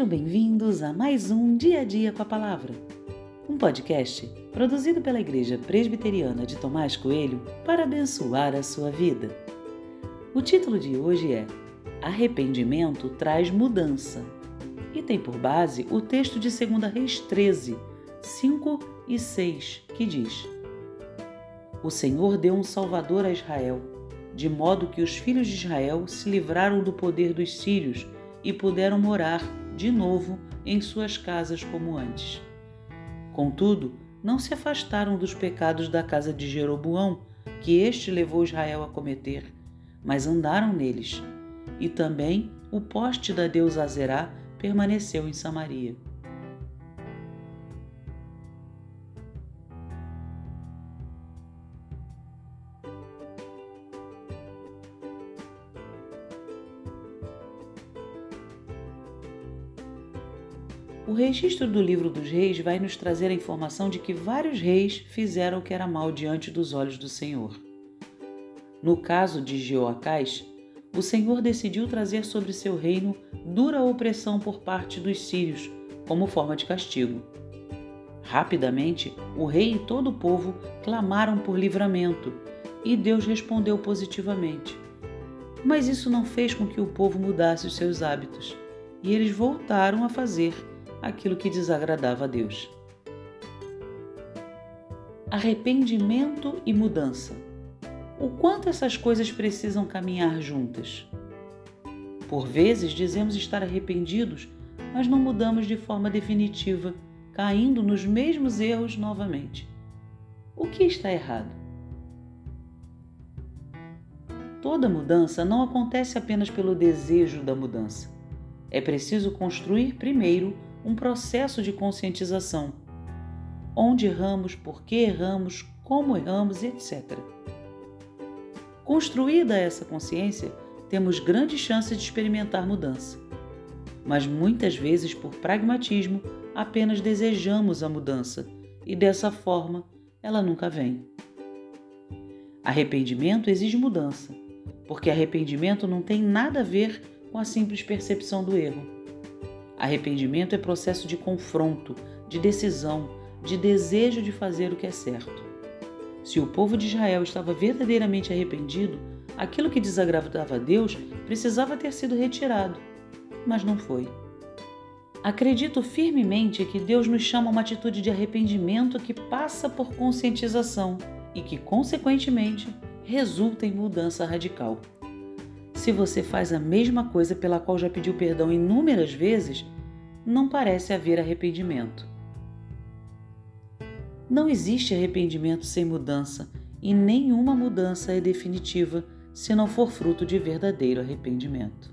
Sejam bem-vindos a mais um Dia a Dia com a Palavra, um podcast produzido pela Igreja Presbiteriana de Tomás Coelho para abençoar a sua vida. O título de hoje é Arrependimento traz mudança e tem por base o texto de 2 Reis 13, 5 e 6, que diz: O Senhor deu um Salvador a Israel, de modo que os filhos de Israel se livraram do poder dos sírios e puderam morar de novo em suas casas como antes. Contudo, não se afastaram dos pecados da casa de Jeroboão, que este levou Israel a cometer, mas andaram neles. E também o poste da deusa Azerá permaneceu em Samaria. O registro do livro dos reis vai nos trazer a informação de que vários reis fizeram o que era mal diante dos olhos do Senhor. No caso de Jeoacás, o Senhor decidiu trazer sobre seu reino dura opressão por parte dos sírios, como forma de castigo. Rapidamente, o rei e todo o povo clamaram por livramento, e Deus respondeu positivamente. Mas isso não fez com que o povo mudasse os seus hábitos, e eles voltaram a fazer aquilo que desagradava a Deus. Arrependimento e mudança. O quanto essas coisas precisam caminhar juntas? Por vezes dizemos estar arrependidos, mas não mudamos de forma definitiva, caindo nos mesmos erros novamente. O que está errado? Toda mudança não acontece apenas pelo desejo da mudança. É preciso construir primeiro um processo de conscientização. Onde erramos, por que erramos, como erramos, etc. Construída essa consciência, temos grande chance de experimentar mudança. Mas muitas vezes, por pragmatismo, apenas desejamos a mudança e dessa forma ela nunca vem. Arrependimento exige mudança, porque arrependimento não tem nada a ver com a simples percepção do erro. Arrependimento é processo de confronto, de decisão, de desejo de fazer o que é certo. Se o povo de Israel estava verdadeiramente arrependido, aquilo que desagradava a Deus precisava ter sido retirado, mas não foi. Acredito firmemente que Deus nos chama a uma atitude de arrependimento que passa por conscientização e que, consequentemente, resulta em mudança radical. Se você faz a mesma coisa pela qual já pediu perdão inúmeras vezes, não parece haver arrependimento. Não existe arrependimento sem mudança e nenhuma mudança é definitiva se não for fruto de verdadeiro arrependimento.